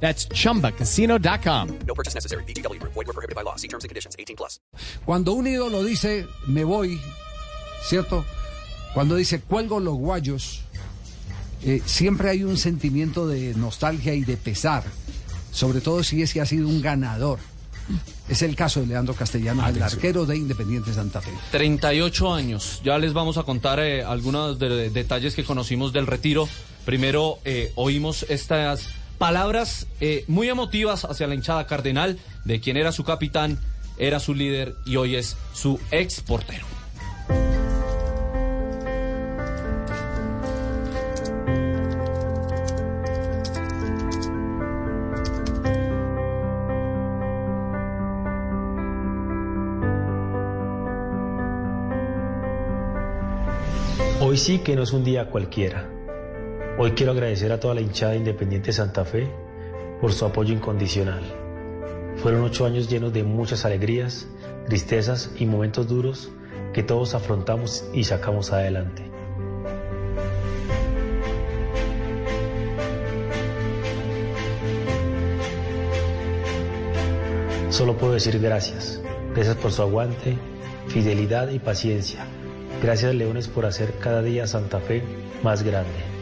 That's chumbacasino.com. No purchase necessary. BGW. Void were prohibited by law. See terms and conditions. 18 plus. Cuando un ídolo dice, me voy, ¿cierto? Cuando dice, cuelgo los guayos, eh, siempre hay un sentimiento de nostalgia y de pesar, sobre todo si es que ha sido un ganador. Es el caso de Leandro Castellanos, el arquero de Independiente Santa Fe. 38 años. Ya les vamos a contar eh, algunos de, de detalles que conocimos del retiro. Primero eh, oímos estas palabras eh, muy emotivas hacia la hinchada cardenal de quien era su capitán, era su líder y hoy es su ex portero. Hoy sí que no es un día cualquiera. Hoy quiero agradecer a toda la hinchada Independiente Santa Fe por su apoyo incondicional. Fueron ocho años llenos de muchas alegrías, tristezas y momentos duros que todos afrontamos y sacamos adelante. Solo puedo decir gracias. Gracias por su aguante, fidelidad y paciencia. Gracias Leones por hacer cada día Santa Fe más grande.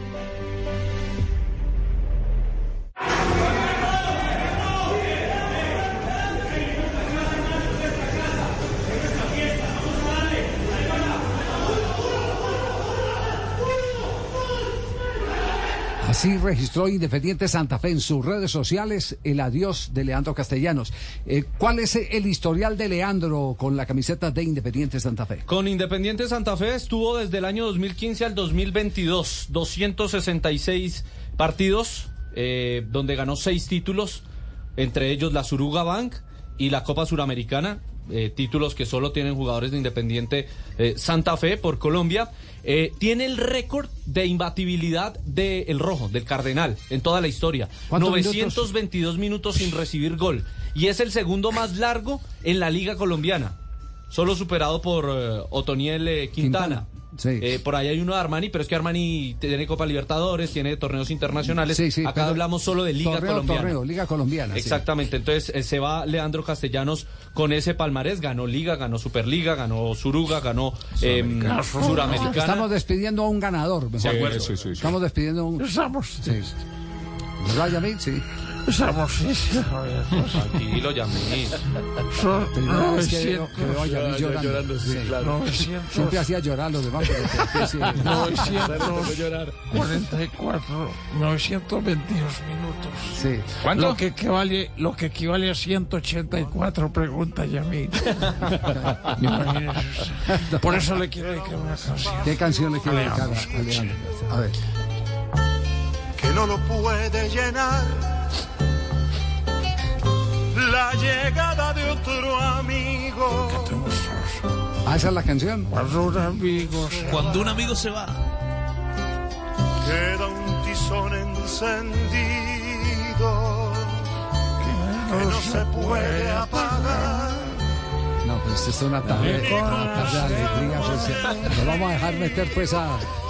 Así registró Independiente Santa Fe en sus redes sociales el adiós de Leandro Castellanos. Eh, ¿Cuál es el historial de Leandro con la camiseta de Independiente Santa Fe? Con Independiente Santa Fe estuvo desde el año 2015 al 2022, 266 partidos, eh, donde ganó seis títulos, entre ellos la Suruga Bank y la Copa Suramericana. Eh, títulos que solo tienen jugadores de Independiente eh, Santa Fe por Colombia. Eh, tiene el récord de imbatibilidad del Rojo, del Cardenal, en toda la historia. ¿Cuántos 922 minutos? sin recibir gol. Y es el segundo más largo en la Liga Colombiana. Solo superado por eh, Otoniel eh, Quintana. Quintana, sí. Eh, por ahí hay uno de Armani, pero es que Armani tiene Copa Libertadores, tiene torneos internacionales. Sí, sí, Acá hablamos solo de Liga torneo, Colombiana. torneo, Liga Colombiana. sí. Exactamente, entonces eh, se va Leandro Castellanos con ese palmarés, ganó Liga, ganó Superliga, ganó Suruga, ganó em, Suramericana. Estamos despidiendo a un ganador. mejor. Estamos despidiendo a un. Estamos, ¿Verdad, Yamil? Sí. estamos, sí, sí, Javier. Tranquilo, Yamil. Son Primera vez que veo, que veo a Yamil 900, llorando. Sí. 900, Siempre hacía llorar los demás. pero ¿por qué? Sí. 944, 922 minutos. Sí. Lo que equivale, lo que equivale a 184, pregunta Yamil. Por eso le quiero dedicar una canción. ¿Qué canción le quiere dedicar a Veamos, a Leandro? A ver. Que no lo puede llenar la llegada de otro amigo. Ah, esa es la canción. Cuando un amigo se Cuando un amigo se va, Queda un tizón encendido que no se puede apagar. No, pues esto es una tarde, una tarde de alegría. Pues, nos vamos a dejar meter pues a,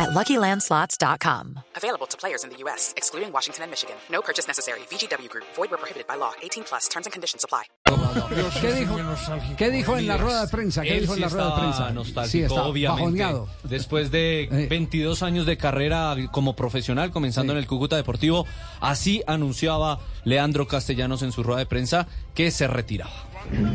at LuckyLandSlots.com. Available to players in the U.S., excluding Washington and Michigan. No purchase necessary. VGW Group. Void where prohibited by law. 18 plus. Terms and conditions apply. ¿Qué dijo, ¿Qué dijo en la rueda de prensa? ¿Qué Él dijo en sí la rueda de prensa? nostálgico, Sí, está obviamente. bajoneado. Después de Eh. 22 años de carrera como profesional, comenzando Sí. en el Cúcuta Deportivo, así anunciaba Leandro Castellanos en su rueda de prensa que se retiraba.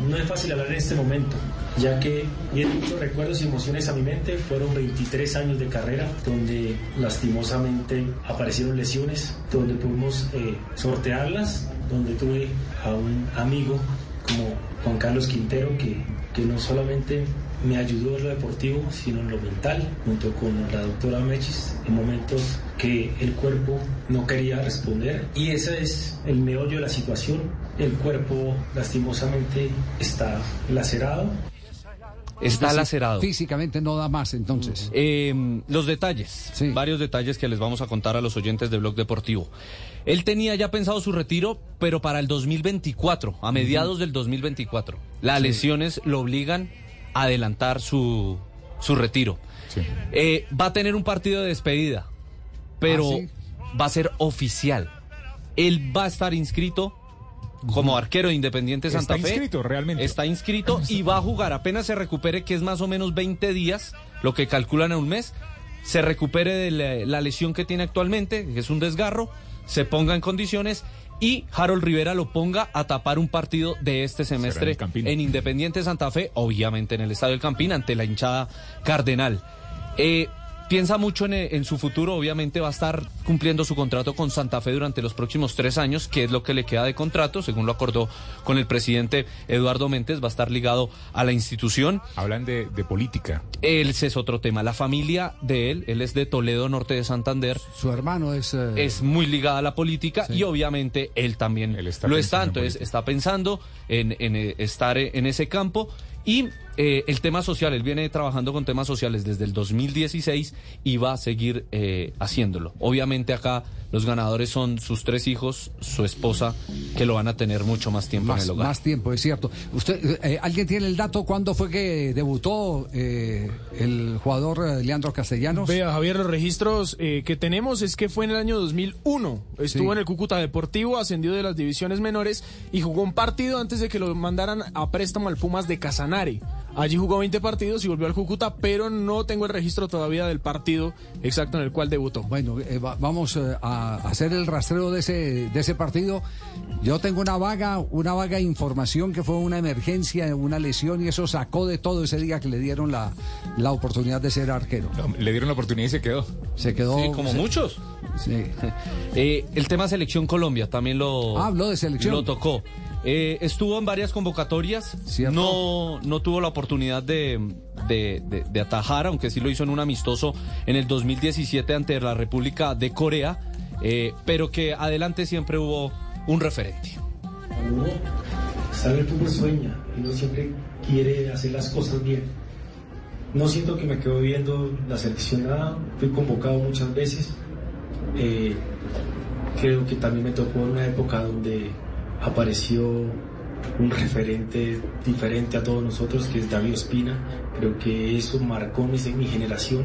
No es fácil hablar en este momento, ya que vienen muchos recuerdos y emociones a mi mente. Fueron 23 años de carrera donde lastimosamente aparecieron lesiones, donde pudimos eh, sortearlas, donde tuve a un amigo como Juan Carlos Quintero que, que no solamente me ayudó en lo deportivo, sino en lo mental, junto con la doctora Mechis, en momentos que el cuerpo no quería responder. Y ese es el meollo de la situación. El cuerpo lastimosamente está lacerado. Está lacerado. Físicamente no da más entonces. Eh, los detalles, varios detalles que les vamos a contar a los oyentes de Blog Deportivo. Él tenía ya pensado su retiro, pero para el 2024, a mediados del 2024. Las lesiones lo obligan adelantar su, su retiro. Eh, va a tener un partido de despedida, pero va a ser oficial. Él va a estar inscrito como arquero de Independiente Santa Fe. Está inscrito realmente. Está inscrito y va a jugar apenas se recupere, que es más o menos 20 días, lo que calculan en un mes. Se recupere de la, la lesión que tiene actualmente, que es un desgarro, se ponga en condiciones y Harold Rivera lo ponga a tapar un partido de este semestre en Independiente Santa Fe, obviamente en el Estadio del Campín, ante la hinchada cardenal. Eh, piensa mucho en, en su futuro, obviamente va a estar cumpliendo su contrato con Santa Fe durante los próximos tres años, que es lo que le queda de contrato, según lo acordó con el presidente Eduardo Méndez, va a estar ligado a la institución. Hablan de, de política. Ese es otro tema. La familia de él, él es de Toledo, norte de Santander. Su hermano es... eh, Es muy ligada a la política y obviamente él también está lo está. en Entonces está pensando en, en, eh, estar eh, en ese campo. Y eh, el tema social, él viene trabajando con temas sociales desde el 2016 y va a seguir eh, haciéndolo. Obviamente acá los ganadores son sus tres hijos, su esposa, que lo van a tener mucho más tiempo en más, el hogar. más tiempo, es cierto. ¿Usted, eh, ¿Alguien tiene el dato cuándo fue que debutó eh, el jugador eh, Leandro Castellanos? Vea, Javier, los registros eh, que tenemos es que fue en el año 2001. Estuvo Sí. en el Cúcuta Deportivo, ascendió de las divisiones menores y jugó un partido antes de que lo mandaran a préstamo al Pumas de Casanare. Allí jugó 20 partidos y volvió al Cúcuta, pero no tengo el registro todavía del partido exacto en el cual debutó. Bueno, eh, va- vamos eh, a hacer el rastreo de ese, de ese partido. Yo tengo una vaga, una vaga información que fue una emergencia, una lesión y eso sacó de todo ese día que le dieron la, la oportunidad de ser arquero. Le dieron la oportunidad y se quedó. Se quedó. Sí, como se- muchos. Sí. Eh, el tema selección Colombia también lo, Ah, habló de selección. lo tocó. Eh, estuvo en varias convocatorias, Cierto. no, no tuvo la oportunidad de, de- de- de atajar, aunque sí lo hizo en un amistoso en el 2017 ante la República de Corea, eh, pero que adelante siempre hubo un referente. Uno sabe que uno sueña y uno siempre quiere hacer las cosas bien. No siento que me quedo viendo la seleccionada, fui convocado muchas veces. Eh, creo que también me tocó en una época donde apareció un referente diferente a todos nosotros, que es David Ospina. Creo que eso marcó mi, mi generación.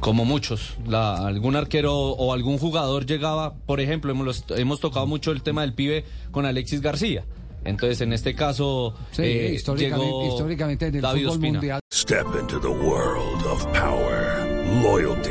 Como muchos, la- algún arquero o algún jugador llegaba, por ejemplo, hemos, hemos tocado mucho el tema del pibe con Alexis García. Entonces, en este caso, Sí, eh, históricamente, llegó históricamente en el David fútbol Ospina. mundial. Step into the world of power, loyalty,